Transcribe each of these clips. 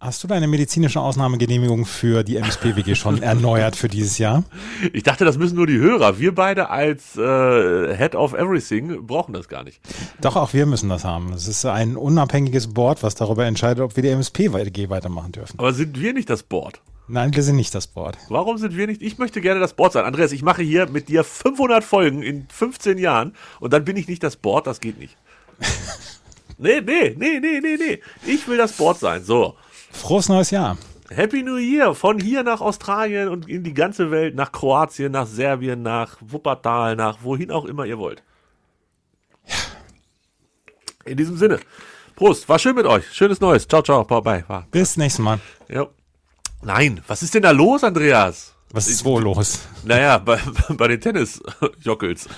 Hast du deine medizinische Ausnahmegenehmigung für die MSP-WG schon erneuert für dieses Jahr? Ich dachte, das müssen nur die Hörer. Wir beide als äh, Head of Everything brauchen das gar nicht. Doch, auch wir müssen das haben. Es ist ein unabhängiges Board, was darüber entscheidet, ob wir die MSP-WG weitermachen dürfen. Aber sind wir nicht das Board? Nein, wir sind nicht das Board. Warum sind wir nicht? Ich möchte gerne das Board sein. Andreas, ich mache hier mit dir 500 Folgen in 15 Jahren und dann bin ich nicht das Board. Das geht nicht. nee, nee, nee, nee, nee, nee. Ich will das Board sein. So. Frohes neues Jahr. Happy New Year von hier nach Australien und in die ganze Welt, nach Kroatien, nach Serbien, nach Wuppertal, nach wohin auch immer ihr wollt. In diesem Sinne. Prost, war schön mit euch. Schönes Neues. Ciao, ciao. Bye, bye. bye. Bis nächstes Mal. Ja. Nein, was ist denn da los, Andreas? Was ist wo los? Naja, bei, bei den Tennisjockels.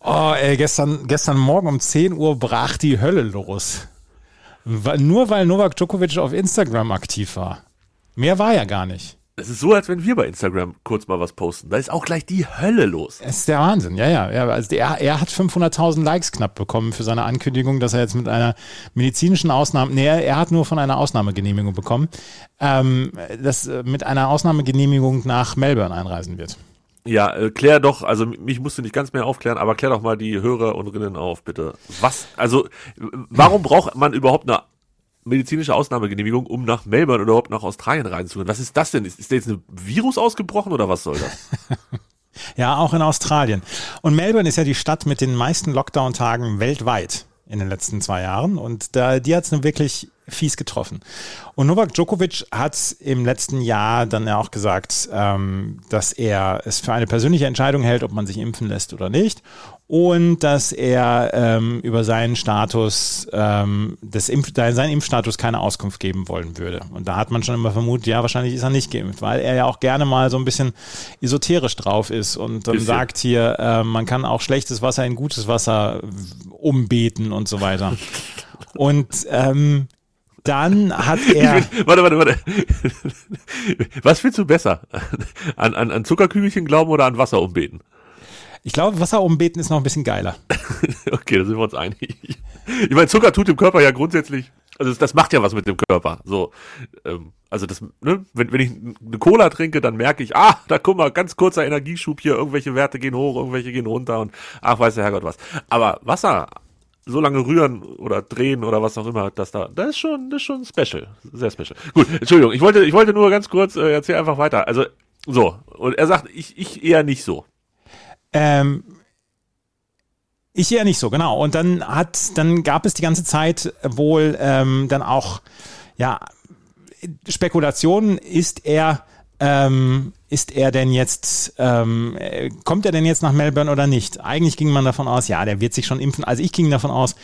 Oh, ey, gestern, gestern Morgen um 10 Uhr brach die Hölle los. Nur weil Novak Djokovic auf Instagram aktiv war. Mehr war ja gar nicht. Es ist so, als wenn wir bei Instagram kurz mal was posten. Da ist auch gleich die Hölle los. Es ist der Wahnsinn, ja, ja. ja also er, er hat 500.000 Likes knapp bekommen für seine Ankündigung, dass er jetzt mit einer medizinischen Ausnahme, nee, er hat nur von einer Ausnahmegenehmigung bekommen, ähm, dass äh, mit einer Ausnahmegenehmigung nach Melbourne einreisen wird. Ja, äh, klär doch, also mich musst du nicht ganz mehr aufklären, aber klär doch mal die Hörer und Rinnen auf, bitte. Was, also, warum braucht man überhaupt eine medizinische Ausnahmegenehmigung, um nach Melbourne oder überhaupt nach Australien reinzukommen? Was ist das denn? Ist, ist da jetzt ein Virus ausgebrochen oder was soll das? Ja, auch in Australien. Und Melbourne ist ja die Stadt mit den meisten Lockdown-Tagen weltweit in den letzten zwei Jahren. Und da, die hat es nun wirklich fies getroffen. Und Novak Djokovic hat im letzten Jahr dann ja auch gesagt, ähm, dass er es für eine persönliche Entscheidung hält, ob man sich impfen lässt oder nicht. Und dass er ähm, über seinen Status, ähm, des Impf seinen Impfstatus keine Auskunft geben wollen würde. Und da hat man schon immer vermutet, ja, wahrscheinlich ist er nicht geimpft, weil er ja auch gerne mal so ein bisschen esoterisch drauf ist und dann Bisschen. sagt hier, äh, man kann auch schlechtes Wasser in gutes Wasser umbeten und so weiter. und ähm, dann hat er. warte, warte, warte. Was findest du besser? An, an, an Zuckerkügelchen glauben oder an Wasser umbeten? Ich glaube, Wasser umbeten ist noch ein bisschen geiler. Okay, da sind wir uns einig. Ich meine, Zucker tut dem Körper ja grundsätzlich, also das, macht ja was mit dem Körper. So, ähm, also das, ne, wenn, wenn ich eine Cola trinke, dann merke ich, ah, da guck mal, ganz kurzer Energieschub hier, irgendwelche Werte gehen hoch, irgendwelche gehen runter und ach, weiß der Herrgott was. Aber Wasser so lange rühren oder drehen oder was auch immer, das da, das ist schon, das ist schon special, sehr special. Gut, Entschuldigung, ich wollte, ich wollte nur ganz kurz, äh, erzähl einfach weiter. Also so und er sagt, ich, ich eher nicht so. Ähm, ich eher nicht so, genau. Und dann hat, dann gab es die ganze Zeit wohl ähm, dann auch, ja, Spekulationen, ist er, ähm, ist er denn jetzt, ähm, äh, kommt er denn jetzt nach Melbourne oder nicht? Eigentlich ging man davon aus, ja, der wird sich schon impfen. Also ich ging davon aus,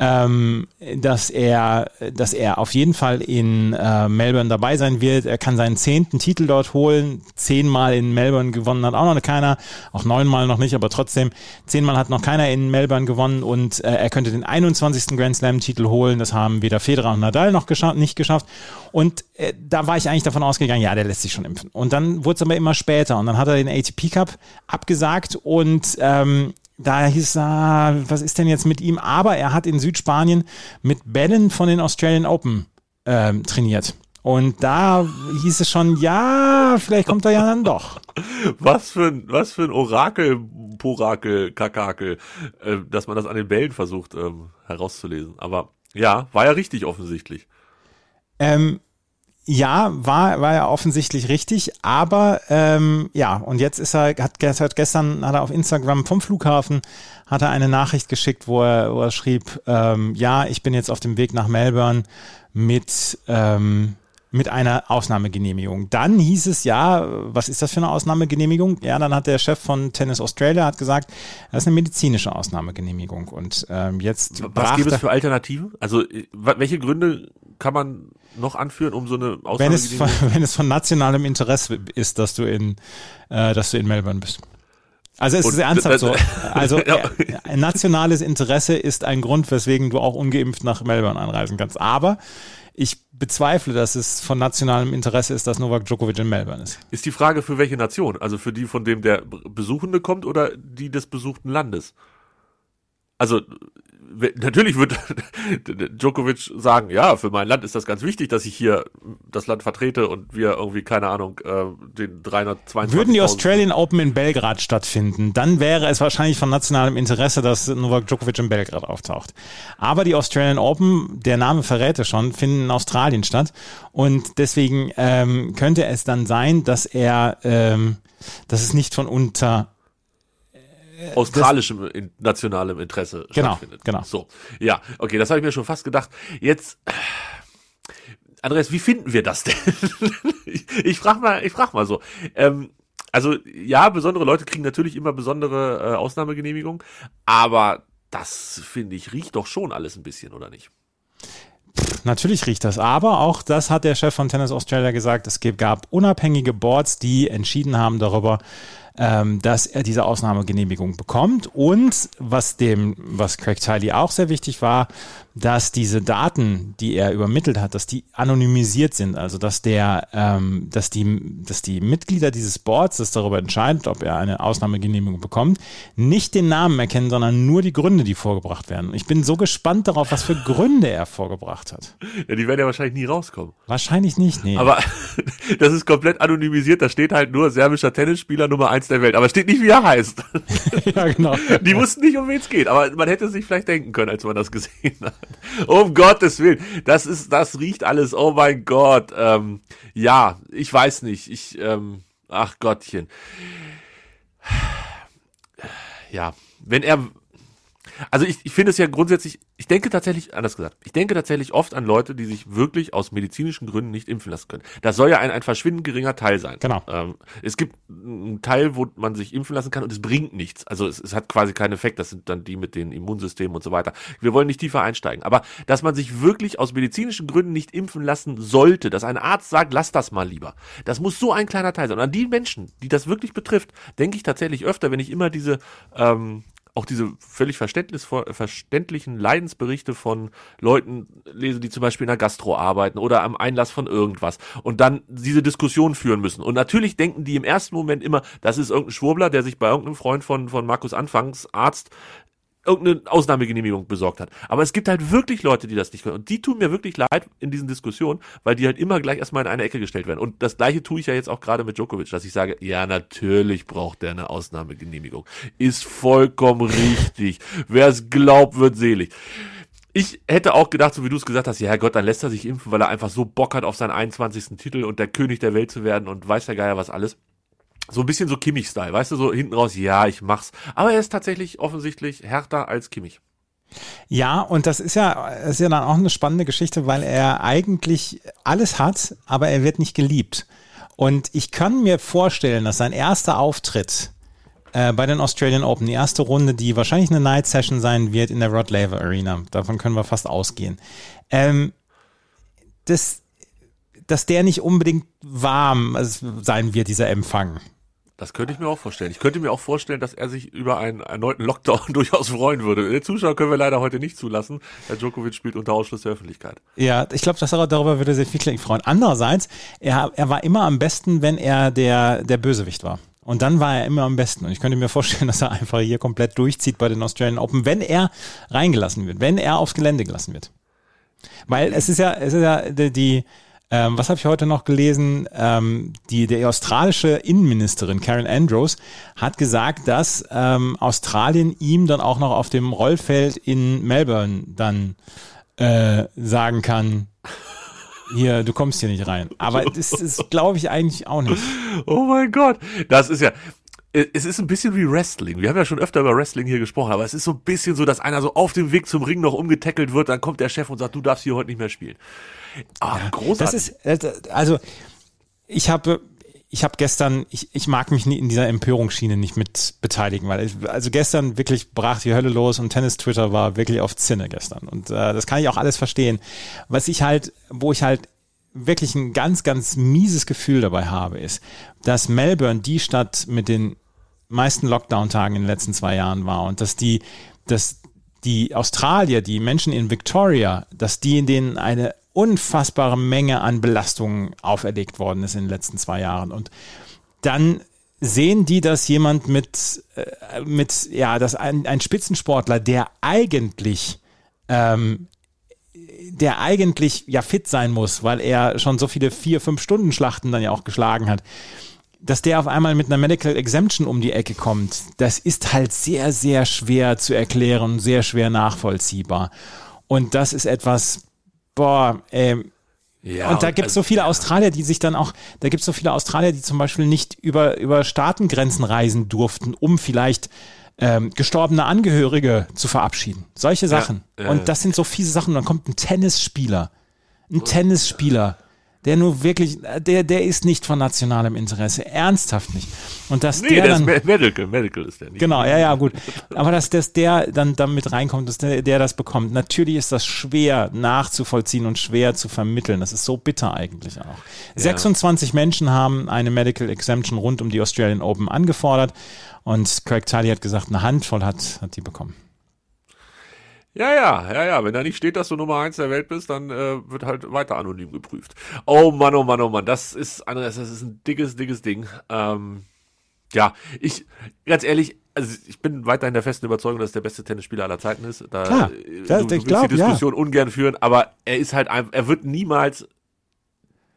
ähm, dass er, dass er auf jeden Fall in äh, Melbourne dabei sein wird. Er kann seinen zehnten Titel dort holen. Zehnmal in Melbourne gewonnen hat auch noch keiner, auch neunmal noch nicht, aber trotzdem zehnmal hat noch keiner in Melbourne gewonnen und äh, er könnte den 21. Grand Slam Titel holen. Das haben weder Federer und Nadal noch gescha nicht geschafft. Und äh, da war ich eigentlich davon ausgegangen, ja, der lässt sich schon impfen. Und dann wurde es aber immer später und dann hat er den ATP Cup abgesagt und ähm, da hieß es, ah, was ist denn jetzt mit ihm? Aber er hat in Südspanien mit Bellen von den Australian Open ähm, trainiert. Und da hieß es schon, ja, vielleicht kommt er ja dann doch. Was für ein, was für ein Orakel, Porakel, Kakakel, äh, dass man das an den Bällen versucht ähm, herauszulesen. Aber ja, war ja richtig offensichtlich. Ähm, ja, war, war ja offensichtlich richtig, aber ähm, ja, und jetzt ist er, hat, hat gestern hat er auf Instagram vom Flughafen hat er eine Nachricht geschickt, wo er, wo er schrieb, ähm, ja, ich bin jetzt auf dem Weg nach Melbourne mit ähm, mit einer Ausnahmegenehmigung. Dann hieß es ja, was ist das für eine Ausnahmegenehmigung? Ja, dann hat der Chef von Tennis Australia hat gesagt, das ist eine medizinische Ausnahmegenehmigung. Und ähm, jetzt Was gibt es für Alternativen? Also, äh, welche Gründe kann man noch anführen, um so eine wenn es, von, Ausnahmegenehmigung? wenn es von nationalem Interesse ist, dass du in, äh, dass du in Melbourne bist. Also es Und ist ernsthaft so. Also Ja. äh, ein nationales Interesse ist ein Grund, weswegen du auch ungeimpft nach Melbourne einreisen kannst. Aber ich bezweifle, dass es von nationalem Interesse ist, dass Novak Djokovic in Melbourne ist. Ist die Frage für welche Nation? Also für die, von dem der Besuchende kommt oder die des besuchten Landes? Also natürlich wird Djokovic sagen, ja, für mein Land ist das ganz wichtig, dass ich hier das Land vertrete und wir irgendwie, keine Ahnung, äh, den 322. Würden die Australian Open in Belgrad stattfinden, dann wäre es wahrscheinlich von nationalem Interesse, dass Novak Djokovic in Belgrad auftaucht. Aber die Australian Open, der Name verrät es schon, finden in Australien statt. Und deswegen ähm, könnte es dann sein, dass er, ähm, dass es nicht von unter australischem in, nationalem Interesse Genau, stattfindet. genau. So, ja, okay, das habe ich mir schon fast gedacht. Jetzt, Andreas, wie finden wir das denn? ich ich frage mal, ich frag mal so. Ähm, also ja, besondere Leute kriegen natürlich immer besondere äh, Ausnahmegenehmigungen, aber das finde ich riecht doch schon alles ein bisschen, oder nicht? Natürlich riecht das, aber auch das hat der Chef von Tennis Australia gesagt. Es gab unabhängige Boards, die entschieden haben darüber, ähm, dass er diese Ausnahmegenehmigung bekommt. Und was dem, was Craig Tiley auch sehr wichtig war, dass diese Daten, die er übermittelt hat, dass die anonymisiert sind. Also dass der, ähm, dass die, dass die Mitglieder dieses Boards, das darüber entscheidet, ob er eine Ausnahmegenehmigung bekommt, nicht den Namen erkennen, sondern nur die Gründe, die vorgebracht werden. Ich bin so gespannt darauf, was für Gründe er vorgebracht hat. Ja, die werden ja wahrscheinlich nie rauskommen. Wahrscheinlich nicht, nee. Aber das ist komplett anonymisiert, da steht halt nur serbischer Tennisspieler Nummer eins der Welt, aber steht nicht, wie er heißt. ja, genau. Die wussten nicht, um wen es geht, aber man hätte sich vielleicht denken können, als man das gesehen hat. Um Gottes Willen, das ist, das riecht alles, oh mein Gott. Ähm, ja, ich weiß nicht, ich, ähm, ach Gottchen. Ja, wenn er, also ich, ich finde es ja grundsätzlich, ich denke tatsächlich, anders gesagt, ich denke tatsächlich oft an Leute, die sich wirklich aus medizinischen Gründen nicht impfen lassen können. Das soll ja ein, ein verschwindend geringer Teil sein. Genau. Ähm, es gibt einen Teil, wo man sich impfen lassen kann und es bringt nichts. Also es, es hat quasi keinen Effekt. Das sind dann die mit den Immunsystemen und so weiter. Wir wollen nicht tiefer einsteigen. Aber dass man sich wirklich aus medizinischen Gründen nicht impfen lassen sollte, dass ein Arzt sagt, lass das mal lieber. Das muss so ein kleiner Teil sein. Und an die Menschen, die das wirklich betrifft, denke ich tatsächlich öfter, wenn ich immer diese ähm, auch diese völlig verständlichen Leidensberichte von Leuten lese, die zum Beispiel in der Gastro arbeiten oder am Einlass von irgendwas und dann diese Diskussion führen müssen. Und natürlich denken die im ersten Moment immer, das ist irgendein Schwurbler, der sich bei irgendeinem Freund von, von Markus Anfangs, Arzt, irgendeine Ausnahmegenehmigung besorgt hat. Aber es gibt halt wirklich Leute, die das nicht können. Und die tun mir wirklich leid in diesen Diskussionen, weil die halt immer gleich erstmal in eine Ecke gestellt werden. Und das gleiche tue ich ja jetzt auch gerade mit Djokovic, dass ich sage, ja, natürlich braucht der eine Ausnahmegenehmigung. Ist vollkommen richtig. Wer es glaubt, wird selig. Ich hätte auch gedacht, so wie du es gesagt hast, ja Gott, dann lässt er sich impfen, weil er einfach so Bock hat auf seinen 21. Titel und der König der Welt zu werden und weiß der Geier was alles so ein bisschen so Kimmich-Style, weißt du, so hinten raus, ja, ich mach's. Aber er ist tatsächlich offensichtlich härter als Kimmich. Ja, und das ist ja, ist ja dann auch eine spannende Geschichte, weil er eigentlich alles hat, aber er wird nicht geliebt. Und ich kann mir vorstellen, dass sein erster Auftritt äh, bei den Australian Open, die erste Runde, die wahrscheinlich eine Night Session sein wird in der Rod Laver Arena, davon können wir fast ausgehen, ähm, das, dass der nicht unbedingt warm sein wird, dieser Empfang. Das könnte ich mir auch vorstellen. Ich könnte mir auch vorstellen, dass er sich über einen erneuten Lockdown durchaus freuen würde. Den Zuschauer können wir leider heute nicht zulassen. Herr Djokovic spielt unter Ausschluss der Öffentlichkeit. Ja, ich glaube, darüber würde sich viel freuen. Andererseits, er, er war immer am besten, wenn er der, der Bösewicht war. Und dann war er immer am besten. Und ich könnte mir vorstellen, dass er einfach hier komplett durchzieht bei den Australian Open, wenn er reingelassen wird, wenn er aufs Gelände gelassen wird. Weil es ist ja, es ist ja die, die ähm, was habe ich heute noch gelesen? Ähm, die, die australische Innenministerin Karen Andrews hat gesagt, dass ähm, Australien ihm dann auch noch auf dem Rollfeld in Melbourne dann äh, sagen kann, hier, du kommst hier nicht rein. Aber das ist, glaube ich, eigentlich auch nicht. Oh mein Gott. Das ist ja, es ist ein bisschen wie Wrestling. Wir haben ja schon öfter über Wrestling hier gesprochen, aber es ist so ein bisschen so, dass einer so auf dem Weg zum Ring noch umgetackelt wird, dann kommt der Chef und sagt, du darfst hier heute nicht mehr spielen. Ah, großartig. Das ist, äh, also, ich habe, ich habe gestern, ich, ich mag mich nie in dieser Empörungsschiene nicht mit beteiligen, weil ich, also gestern wirklich brach die Hölle los und Tennis-Twitter war wirklich auf Zinne gestern. Und äh, das kann ich auch alles verstehen. Was ich halt, wo ich halt wirklich ein ganz, ganz mieses Gefühl dabei habe, ist, dass Melbourne die Stadt mit den meisten Lockdown-Tagen in den letzten zwei Jahren war und dass die, dass die Australier, die Menschen in Victoria, dass die in denen eine unfassbare Menge an Belastungen auferlegt worden ist in den letzten zwei Jahren. Und dann sehen die, dass jemand mit, äh, mit ja, dass ein, ein Spitzensportler, der eigentlich ähm, der eigentlich ja fit sein muss, weil er schon so viele vier, fünf Stunden Schlachten dann ja auch geschlagen hat, dass der auf einmal mit einer Medical Exemption um die Ecke kommt, das ist halt sehr, sehr schwer zu erklären, sehr schwer nachvollziehbar. Und das ist etwas, boah, ähm, ja, und da gibt es so viele Australier, die sich dann auch, da gibt es so viele Australier, die zum Beispiel nicht über, über Staatengrenzen reisen durften, um vielleicht ähm, gestorbene Angehörige zu verabschieden. Solche Sachen. Ja, äh, und das sind so fiese Sachen. Und dann kommt ein Tennisspieler. Ein Tennisspieler der nur wirklich, der, der ist nicht von nationalem Interesse, ernsthaft nicht. Und dass nee, der, dann, ist Medical, Medical ist der nicht. Genau, ja, ja, gut. Aber dass, dass der dann damit reinkommt, dass der, der das bekommt. Natürlich ist das schwer nachzuvollziehen und schwer zu vermitteln. Das ist so bitter eigentlich auch. Ja. 26 Menschen haben eine Medical Exemption rund um die Australian Open angefordert und Craig Tully hat gesagt, eine Handvoll hat, hat die bekommen. Ja, ja, ja, ja. Wenn da nicht steht, dass du Nummer eins der Welt bist, dann äh, wird halt weiter anonym geprüft. Oh Mann, oh Mann, oh Mann. Das ist, Andreas, das ist ein dickes, dickes Ding. Ähm, ja, ich, ganz ehrlich, also ich bin weiterhin der festen Überzeugung, dass er der beste Tennisspieler aller Zeiten ist. Da, Klar, äh, das, du, du ich glaub, die Diskussion ja. ungern führen, aber er ist halt einfach, er wird niemals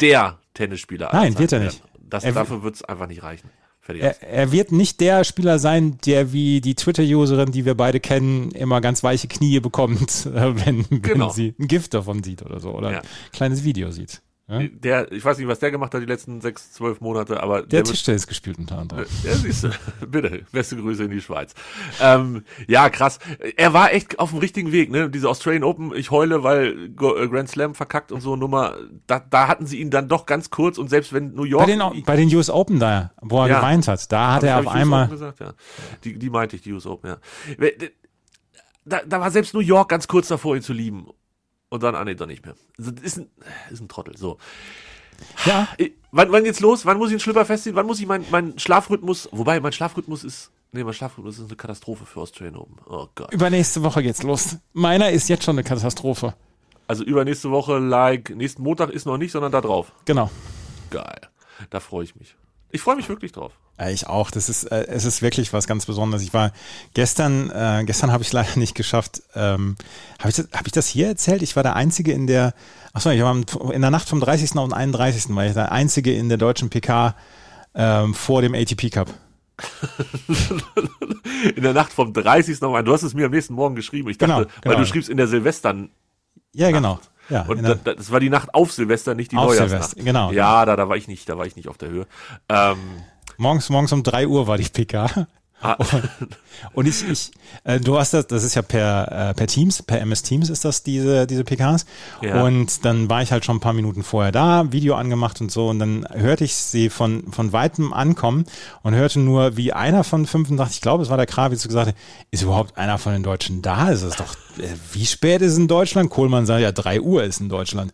der Tennisspieler aller Nein, Zeiten wird er nicht. Das, er dafür wird es einfach nicht reichen. Er, er, wird nicht der Spieler sein, der wie die Twitter-Userin, die wir beide kennen, immer ganz weiche Knie bekommt, wenn, wenn genau. sie ein Gift davon sieht oder so oder ja. ein kleines Video sieht. Ja? Der, ich weiß nicht, was der gemacht hat die letzten sechs, zwölf Monate, aber der, der Tischtennis gespielt unter anderem. Ja, siehst du. Bitte, beste Grüße in die Schweiz. Ähm, ja, krass. Er war echt auf dem richtigen Weg, ne? Diese Australian Open, ich heule, weil äh, Grand Slam verkackt und so Nummer. Da, da hatten sie ihn dann doch ganz kurz und selbst wenn New York. Bei den, bei den US Open da, wo er ja, geweint hat, da hat er auf einmal. Gesagt, ja. die, die meinte ich, die US Open, ja. Da, da war selbst New York ganz kurz davor, ihn zu lieben. Und dann, ah nee, doch nicht mehr. Also, ist ein, ist ein Trottel, so. Ja. Wann, wann geht's los? Wann muss ich den Schlüpper festziehen? Wann muss ich meinen mein Schlafrhythmus, wobei mein Schlafrhythmus ist, nee, mein Schlafrhythmus ist eine Katastrophe für Australian Open. Oh Gott. Übernächste Woche geht's los. Meiner ist jetzt schon eine Katastrophe. Also übernächste Woche, like, nächsten Montag ist noch nicht, sondern da drauf. Genau. Geil. Da freue ich mich. Ich freue mich wirklich drauf. Ich auch. Das ist, äh, es ist wirklich was ganz Besonderes. Ich war gestern, äh, gestern habe ich leider nicht geschafft. Ähm, habe ich, das, hab ich das hier erzählt? Ich war der Einzige in der, achso, ich war in der Nacht vom 30. auf den 31. war ich der Einzige in der deutschen PK ähm, vor dem ATP Cup. in der Nacht vom 30. auf Du hast es mir am nächsten Morgen geschrieben. Ich dachte, genau, genau. weil du schriebst in der Silvestern. Ja, genau. Ja, und da, das war die Nacht auf Silvester, nicht die auf Neujahrsnacht. Silvester, genau. Ja, da, da war ich nicht, da war ich nicht auf der Höhe. Ähm, morgens, morgens um drei Uhr war die PK. Ah. Und ich, ich äh, du hast das, das ist ja per, äh, per Teams, per MS Teams ist das diese, diese PKs. Ja. Und dann war ich halt schon ein paar Minuten vorher da, Video angemacht und so. Und dann hörte ich sie von, von weitem ankommen und hörte nur, wie einer von 85, ich glaube, es war der Krawitz, gesagt hat, ist überhaupt einer von den Deutschen da? Ist es doch, äh, wie spät ist in Deutschland? Kohlmann sagt, ja, drei Uhr ist in Deutschland.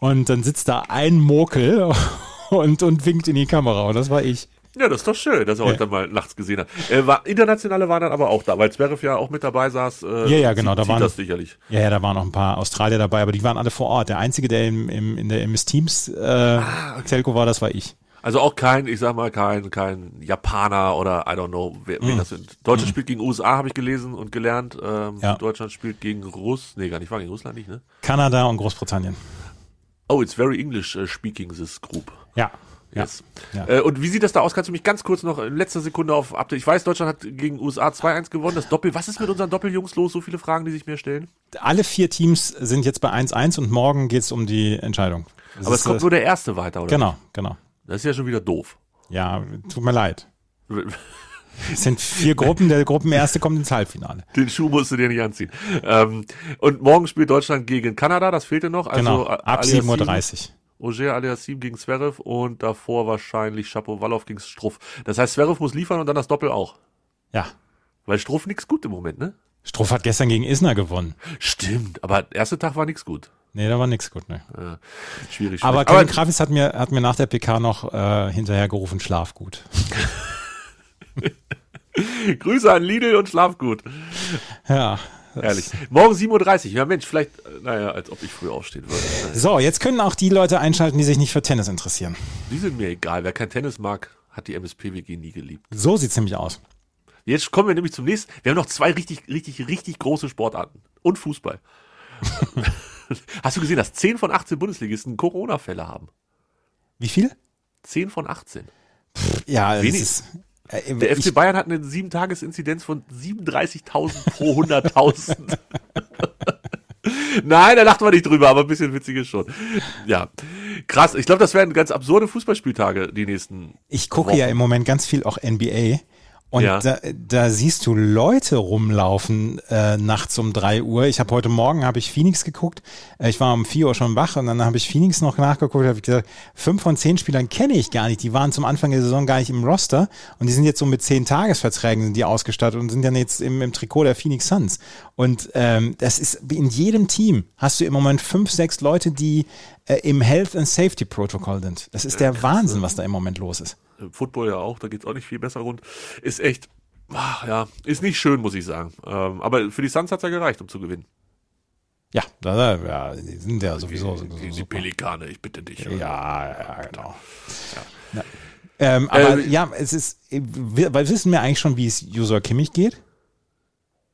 Und dann sitzt da ein Mokel und, und winkt in die Kamera. Und das war ich. Ja, das ist doch schön, dass er ja. heute mal nachts gesehen hat. Äh, war, Internationale waren dann aber auch da, weil Zverev ja auch mit dabei saß. Äh, ja, ja, genau. da waren, das sicherlich. Ja, ja, da waren noch ein paar Australier dabei, aber die waren alle vor Ort. Der Einzige, der im, im, in der MS Teams äh, ah, okay. Telco war, das war ich. Also auch kein, ich sag mal, kein, kein Japaner oder I don't know, wer, wer mm. das sind. Deutschland mm. spielt gegen USA, habe ich gelesen und gelernt. Ähm, ja. Deutschland spielt gegen Russ, nee, gar nicht, war gegen Russland nicht, ne? Kanada und Großbritannien. Oh, it's very English uh, speaking this group. Ja, Yes. Ja. Äh, und wie sieht das da aus? Kannst du mich ganz kurz noch in letzter Sekunde auf Update? Ich weiß, Deutschland hat gegen USA 2-1 gewonnen. Das Doppel, was ist mit unseren Doppeljungs los? So viele Fragen, die sich mir stellen. Alle vier Teams sind jetzt bei 1-1 und morgen geht es um die Entscheidung. Das Aber es kommt äh, nur der erste weiter, oder? Genau, genau. Das ist ja schon wieder doof. Ja, tut mir leid. Es sind vier Gruppen, der Gruppenerste kommt ins Halbfinale. Den Schuh musst du dir nicht anziehen. Ähm, und morgen spielt Deutschland gegen Kanada, das fehlte noch. Also genau, ab 7.30 Uhr. Ogier Aliassim gegen Zverev und davor wahrscheinlich Shapovalov gegen Struff. Das heißt, Zverev muss liefern und dann das Doppel auch. Ja. Weil Struff nichts gut im Moment, ne? Struff hat gestern gegen Isner gewonnen. Stimmt, aber der erste Tag war nichts gut. Nee, da war nichts gut, ne. Ja, schwierig, schwierig. Aber Kevin Kravis hat mir, hat mir nach der PK noch äh, hinterher gerufen, schlaf gut. Grüße an Lidl und schlaf gut. Ja. Herrlich. Morgen 7.30 Uhr. Ja, Mensch, vielleicht, äh, naja, als ob ich früh aufstehen würde. So, jetzt können auch die Leute einschalten, die sich nicht für Tennis interessieren. Die sind mir egal. Wer kein Tennis mag, hat die MSPWG nie geliebt. So sieht's nämlich aus. Jetzt kommen wir nämlich zum nächsten. Wir haben noch zwei richtig, richtig, richtig große Sportarten. Und Fußball. Hast du gesehen, dass 10 von 18 Bundesligisten Corona-Fälle haben? Wie viel? 10 von 18. Ja, Wenig. es ist, äh, Der ich, FC Bayern hat eine 7-Tages-Inzidenz von 37.000 pro 100.000. Nein, da lacht man nicht drüber, aber ein bisschen witzig ist schon. Ja, krass. Ich glaube, das werden ganz absurde Fußballspieltage die nächsten. ich gucke ja Wochen. im Moment ganz viel auch NBA. Und Ja. da, da siehst du Leute rumlaufen äh, nachts um drei Uhr. Ich habe heute Morgen habe ich Phoenix geguckt. Äh, ich war um vier Uhr schon wach und dann habe ich Phoenix noch nachgeguckt. Habe ich gesagt, fünf von zehn Spielern kenne ich gar nicht. Die waren zum Anfang der Saison gar nicht im Roster und die sind jetzt so mit zehn Tagesverträgen sind die ausgestattet und sind dann jetzt im, im Trikot der Phoenix Suns. Und ähm, das ist wie in jedem Team hast du im Moment fünf, sechs Leute, die äh, im Health and Safety Protocol sind. Das ist der Wahnsinn, was da im Moment los ist. Im Football ja auch, da geht's auch nicht viel besser rund. Ist echt, ach, ja, ist nicht schön, muss ich sagen. Ähm, aber für die Suns hat's ja gereicht, um zu gewinnen. Ja, da, ja, die sind ja sowieso so, die, die super. Pelikane, ich bitte dich. Ja, ja, genau. Ja. Ähm, aber Äh, ja, es ist, wir, weil wissen wir eigentlich schon, wie es User Kimmich geht?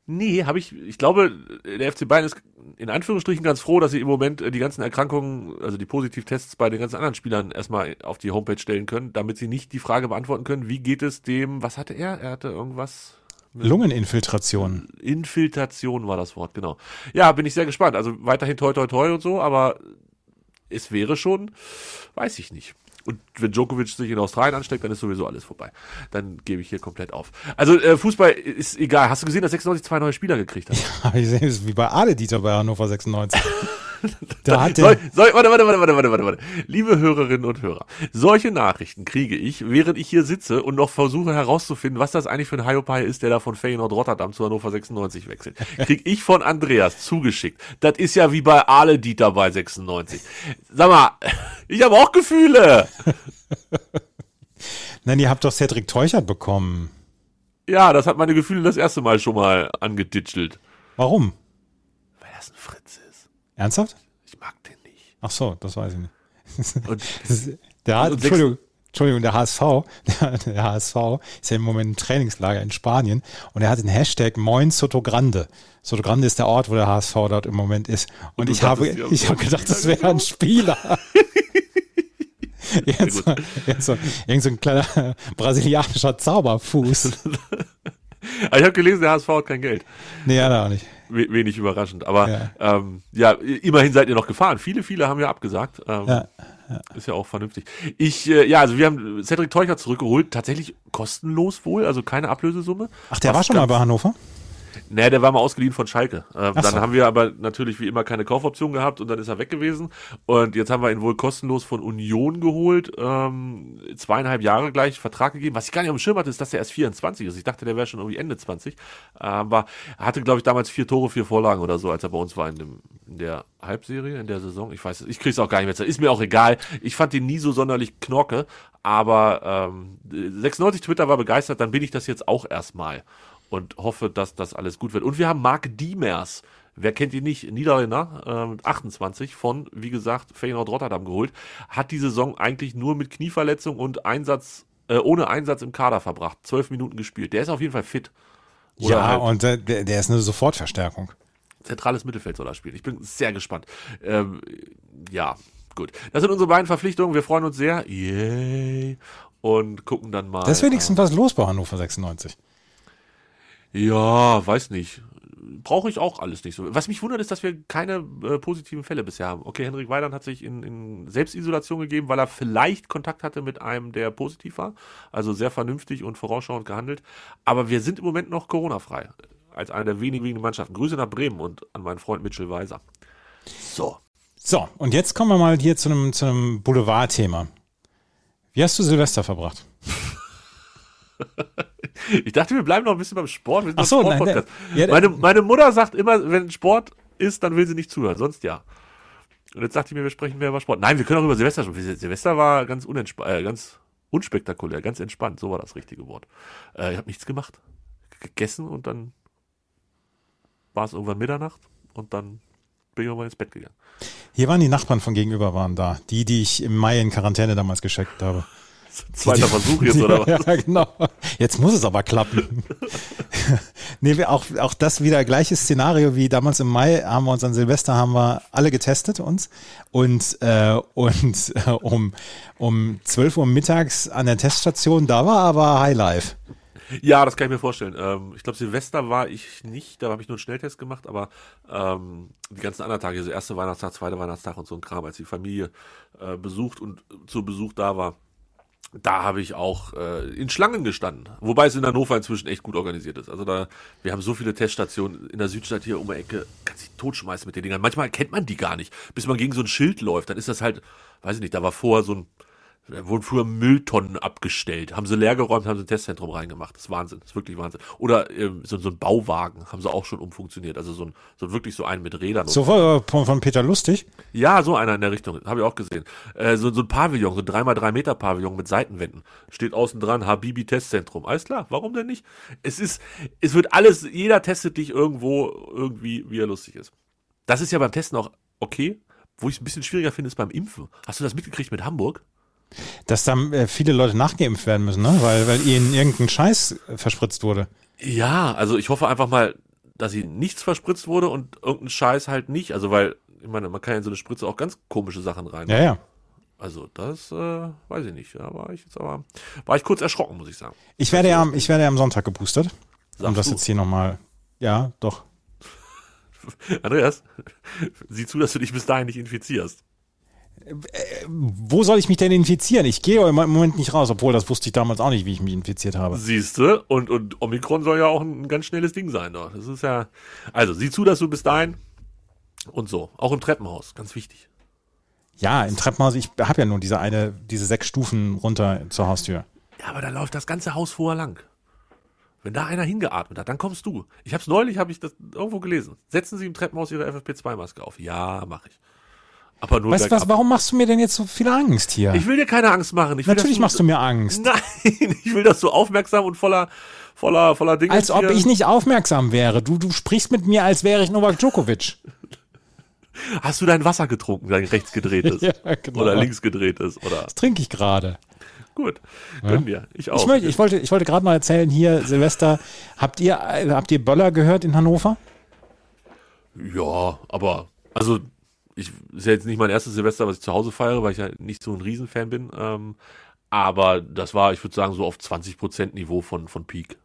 Nee, habe ich, ich glaube, der FC Bayern ist in Anführungsstrichen ganz froh, dass sie im Moment äh, die ganzen Erkrankungen, also die Positivtests bei den ganzen anderen Spielern erstmal auf die Homepage stellen können, damit sie nicht die Frage beantworten können, wie geht es dem, was hatte er? Er hatte irgendwas, Lungeninfiltration. Infiltration war das Wort, genau. Ja, bin ich sehr gespannt. Also weiterhin toi toi toi und so, aber es wäre schon, weiß ich nicht. Und wenn Djokovic sich in Australien ansteckt, dann ist sowieso alles vorbei. Dann gebe ich hier komplett auf. Also äh, Fußball ist egal. Hast du gesehen, dass 96 zwei neue Spieler gekriegt hat? Habe ich das ist wie bei Ale Dieter bei Hannover 96. da hat Soll, soll, warte, warte, warte, warte, warte, warte, warte. Liebe Hörerinnen und Hörer, solche Nachrichten kriege ich, während ich hier sitze und noch versuche herauszufinden, was das eigentlich für ein Hiopai ist, der da von Feyenoord Rotterdam zu Hannover 96 wechselt. Krieg ich von Andreas zugeschickt. Das ist ja wie bei Ale Dieter bei 96. Sag mal, ich habe auch Gefühle. nein, ihr habt doch Cedric Teuchert bekommen. Ja, das hat meine Gefühle das erste Mal schon mal angeditschelt. Warum? Weil das ein Fritz. Ernsthaft? Ich mag den nicht. Ach so, das weiß ich nicht. Und Der Und Entschuldigung, Entschuldigung, der HSV, der, der HSV ist ja im Moment im Trainingslager in Spanien und er hat den Hashtag Moin Sotogrande. Sotogrande ist der Ort, wo der HSV dort im Moment ist. Und, du ich habe, ich habe gedacht, das wäre ein Spieler. Irgend so, irgend so, irgend so ein kleiner brasilianischer Zauberfuß. Aber ich habe gelesen, der HSV hat kein Geld. Nee, hat er auch nicht. We- Wenig überraschend. Aber Ja. ja. Ähm, ja, immerhin seid ihr noch gefahren. Viele, viele haben ja abgesagt. Ähm, Ja, Ist ja auch vernünftig. Ich, äh, ja, also wir haben Cedric Teucher zurückgeholt, tatsächlich kostenlos wohl, also keine Ablösesumme. Ach, der Was war schon mal bei Hannover? Nee, der war mal ausgeliehen von Schalke. Ach dann so. haben wir aber natürlich wie immer keine Kaufoption gehabt und dann ist er weg gewesen. Und jetzt haben wir ihn wohl kostenlos von Union geholt. Ähm, zweieinhalb Jahre gleich Vertrag gegeben. Was ich gar nicht auf dem Schirm hatte, ist, dass er erst 24 ist. Ich dachte, der wäre schon irgendwie Ende 20. Aber er hatte, glaube ich, damals vier Tore, vier Vorlagen oder so, als er bei uns war in, dem, in der Halbserie, in der Saison. Ich weiß es, ich krieg's auch gar nicht mehr. Ist mir auch egal. Ich fand ihn nie so sonderlich knorke. Aber ähm, 96 Twitter war begeistert, dann bin ich das jetzt auch erstmal und hoffe, dass das alles gut wird. Und wir haben Marc Diemers, wer kennt ihn nicht, Niederländer, ähm, 28 von, wie gesagt, Feyenoord Rotterdam geholt, hat die Saison eigentlich nur mit Knieverletzung und Einsatz, äh, ohne Einsatz im Kader verbracht, zwölf Minuten gespielt. Der ist auf jeden Fall fit. Oder Ja, halt und äh, der, der ist eine Sofortverstärkung. zentrales Mittelfeld soll er spielen. Ich bin sehr gespannt. Ähm, ja, gut. Das sind unsere beiden Verpflichtungen. Wir freuen uns sehr. Yay. Und gucken dann mal. Da ist wenigstens was los bei Hannover 96. Ja, weiß nicht. Brauche ich auch alles nicht so. Was mich wundert, ist, dass wir keine äh, positiven Fälle bisher haben. Okay, Henrik Weidand hat sich in, in Selbstisolation gegeben, weil er vielleicht Kontakt hatte mit einem, der positiv war. Also sehr vernünftig und vorausschauend gehandelt. Aber wir sind im Moment noch Corona-frei. Als eine der wenigen, wenigen Mannschaften. Grüße nach Bremen und an meinen Freund Mitchell Weiser. So. So, und jetzt kommen wir mal hier zu einem, zu einem Boulevardthema. Wie hast du Silvester verbracht? Ich dachte, wir bleiben noch ein bisschen beim Sport. Wir sind Ach so, ein nein. Ja, meine, meine Mutter sagt immer, wenn Sport ist, dann will sie nicht zuhören, sonst ja. Und jetzt sagt sie mir, wir sprechen mehr über Sport. Nein, wir können auch über Silvester sprechen. Silvester war ganz, äh, ganz unspektakulär, ganz entspannt. So war das richtige Wort. Äh, ich habe nichts gemacht. gegessen und dann war es irgendwann Mitternacht und dann bin ich irgendwann ins Bett gegangen. Hier waren die Nachbarn von gegenüber waren da. Die, die ich im Mai in Quarantäne damals gescheckt habe. Zweiter Versuch jetzt, oder was? Ja, genau. Jetzt muss es aber klappen. nee, wir auch, auch das wieder gleiches Szenario wie damals im Mai haben wir uns an Silvester haben wir alle getestet uns und, äh, und äh, um, um 12 Uhr mittags an der Teststation, da war aber Highlife. Ja, das kann ich mir vorstellen. Ähm, ich glaube, Silvester war ich nicht, da habe ich nur einen Schnelltest gemacht, aber ähm, die ganzen anderen Tage, also erste Weihnachtstag, zweiter Weihnachtstag und so ein Kram, als die Familie äh, besucht und zu Besuch da war, da habe ich auch äh, in Schlangen gestanden. Wobei es in Hannover inzwischen echt gut organisiert ist. Also da, wir haben so viele Teststationen in der Südstadt hier um die Ecke, kannst dich totschmeißen mit den Dingern. Manchmal kennt man die gar nicht. Bis man gegen so ein Schild läuft, dann ist das halt, weiß ich nicht, da war vorher so ein, da wurden früher Mülltonnen abgestellt, haben sie leer geräumt, haben sie ein Testzentrum reingemacht. Das ist Wahnsinn, das ist wirklich Wahnsinn. Oder ähm, so, so ein Bauwagen haben sie auch schon umfunktioniert. Also so ein, so wirklich so einen mit Rädern. So von, von von Peter Lustig. ja, so einer in der Richtung, habe ich auch gesehen. Äh, so, so ein Pavillon, so ein 3x3 Meter Pavillon mit Seitenwänden. Steht außen dran, Habibi Testzentrum. Alles klar, warum denn nicht? Es ist, es wird alles, jeder testet dich irgendwo, irgendwie, wie er lustig ist. Das ist ja beim Testen auch okay. Wo ich es ein bisschen schwieriger finde, ist beim Impfen. Hast du das mitgekriegt mit Hamburg? Dass da äh, viele Leute nachgeimpft werden müssen, ne? weil, weil ihnen irgendein Scheiß verspritzt wurde. Ja, also ich hoffe einfach mal, dass ihnen nichts verspritzt wurde und irgendein Scheiß halt nicht. Also weil, ich meine, man kann ja in so eine Spritze auch ganz komische Sachen rein. Ja, ja. Also das äh, weiß ich nicht. Da war ich jetzt aber, war ich kurz erschrocken, muss ich sagen. Ich werde ja, am- ich werde ja am Sonntag geboostert. um Sagst das du. jetzt hier nochmal. Ja, doch. Andreas, sieh zu, dass du dich bis dahin nicht infizierst. Wo soll ich mich denn infizieren? Ich gehe im Moment nicht raus, obwohl das wusste ich damals auch nicht, wie ich mich infiziert habe. Siehste, und, und Omikron soll ja auch ein ganz schnelles Ding sein. Doch. Das ist ja. Also, sieh zu, dass du bis dahin und so. Auch im Treppenhaus, ganz wichtig. Ja, im Treppenhaus, ich habe ja nur diese eine, diese sechs Stufen runter zur Haustür. Ja, aber da läuft das ganze Haus vorher lang. Wenn da einer hingeatmet hat, dann kommst du. Ich hab's neulich, habe ich das irgendwo gelesen. Setzen Sie im Treppenhaus Ihre FFP2-Maske auf. Ja, mache ich. Aber nur Weißt du was, warum machst du mir denn jetzt so viel Angst hier? Ich will dir keine Angst machen. Will, Natürlich dass machst du mir Angst. Nein, ich will, dass du aufmerksam und voller, voller, voller Dinge. Als ob ich nicht aufmerksam wäre. Du, du sprichst mit mir, als wäre ich Novak Djokovic. Hast du dein Wasser getrunken, dein rechts gedrehtes? Ja, genau. Oder links gedrehtes? Oder Das trinke ich gerade. gut. Gönn dir. Ich auch. Ich, möchte, ich wollte, ich wollte gerade noch erzählen, hier, Silvester, habt ihr, äh, habt ihr Böller gehört in Hannover? Ja, aber also ich ist ja jetzt nicht mein erstes Silvester, was ich zu Hause feiere, weil ich ja nicht so ein Riesenfan bin. Ähm, aber das war, ich würde sagen, so auf 20% Niveau von, von Peak.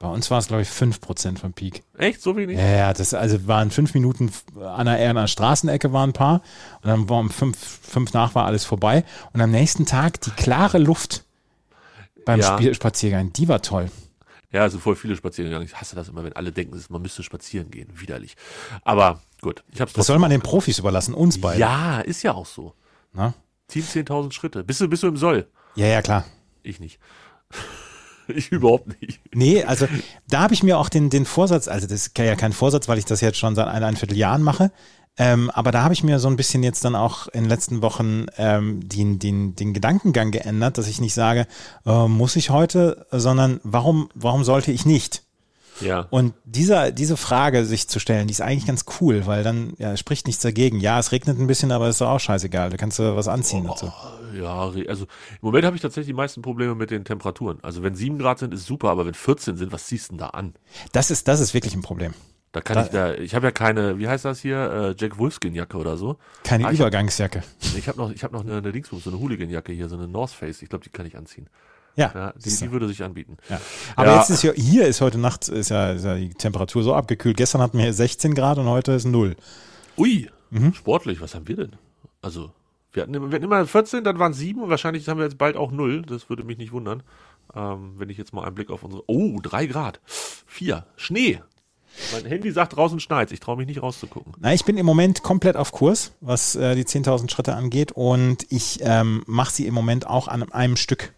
Bei uns war es, glaube ich, 5% vom Peak. Echt? So wenig? Ja, ja, das also waren fünf Minuten an der, an der Straßenecke waren ein paar und dann war um fünf, fünf nach war alles vorbei und am nächsten Tag die klare Luft beim Ja. Spiel, Spaziergang, die war toll. Ja, sind voll viele spazieren gegangen. Ich hasse das immer, wenn alle denken, man müsste spazieren gehen. Widerlich. Aber gut, ich hab's Das soll man den Profis überlassen, uns beiden. Ja, ist ja auch so. Na? Team 10.000 Schritte. Bist du, bist du im Soll? ja, ja, klar. Ich nicht. ich überhaupt nicht. Nee, also da habe ich mir auch den, den Vorsatz, also das ist ja kein Vorsatz, weil ich das jetzt schon seit ein, ein Vierteljahren mache, ähm, aber da habe ich mir so ein bisschen jetzt dann auch in den letzten Wochen ähm, den, den, den Gedankengang geändert, dass ich nicht sage, äh, muss ich heute, sondern warum, warum sollte ich nicht? Ja. Und dieser, diese Frage sich zu stellen, die ist eigentlich ganz cool, weil dann ja, spricht nichts dagegen. Ja, es regnet ein bisschen, aber ist doch auch scheißegal. Da kannst du was anziehen dazu. Ja, also im Moment habe ich tatsächlich die meisten Probleme mit den Temperaturen. Also wenn 7 Grad sind, ist super, aber wenn 14 sind, was ziehst du denn da an? Das ist, das ist wirklich ein Problem. Da kann Da- ich da, ich habe ja keine, wie heißt das hier, äh, Jack Wolfskin Jacke oder so. Keine Ah, hab- Übergangsjacke. Ich habe noch, ich habe noch eine, eine Dingsbums, so eine Hooligan Jacke hier, so eine North Face. Ich glaube, die kann ich anziehen. Ja. Ja, die, die würde sich anbieten. Ja. Aber Ja. jetzt ist ja, hier ist heute Nacht, ist ja, ist ja die Temperatur so abgekühlt. Gestern hatten wir 16 Grad und heute ist 0. Ui, Mhm. sportlich, was haben wir denn? Also, wir hatten, immer- wir hatten immer 14, dann waren 7 und wahrscheinlich haben wir jetzt bald auch 0. Das würde mich nicht wundern. Ähm, wenn ich jetzt mal einen Blick auf unsere. Oh, 3 Grad. 4. Schnee. Mein Handy sagt draußen schneit. Ich traue mich nicht rauszugucken. Na, ich bin im Moment komplett auf Kurs, was äh, die 10.000 Schritte angeht und ich ähm, mache sie im Moment auch an einem Stück,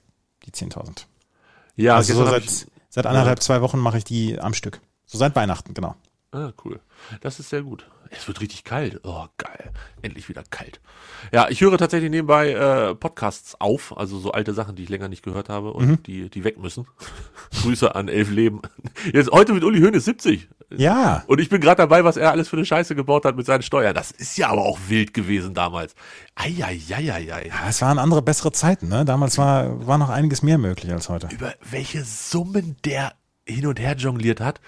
die Ja,10.000. also so gestern hab seit, seit anderthalb, zwei Wochen mache ich die am Stück. So seit Weihnachten, genau. Ah, cool. Das ist sehr gut. Es wird richtig kalt. Oh, geil. Endlich wieder kalt. Ja, ich höre tatsächlich nebenbei äh, Podcasts auf, also so alte Sachen, die ich länger nicht gehört habe und Mhm. die, die weg müssen. Grüße an Elf Leben. Jetzt heute mit Uli Hoeneß 70. Ja. Und ich bin gerade dabei, was er alles für eine Scheiße gebaut hat mit seinen Steuern. Das ist ja aber auch wild gewesen damals. Eieieiei. Ja, es waren andere, bessere Zeiten. Ne? Damals war, war noch einiges mehr möglich als heute. Über welche Summen der hin und her jongliert hat.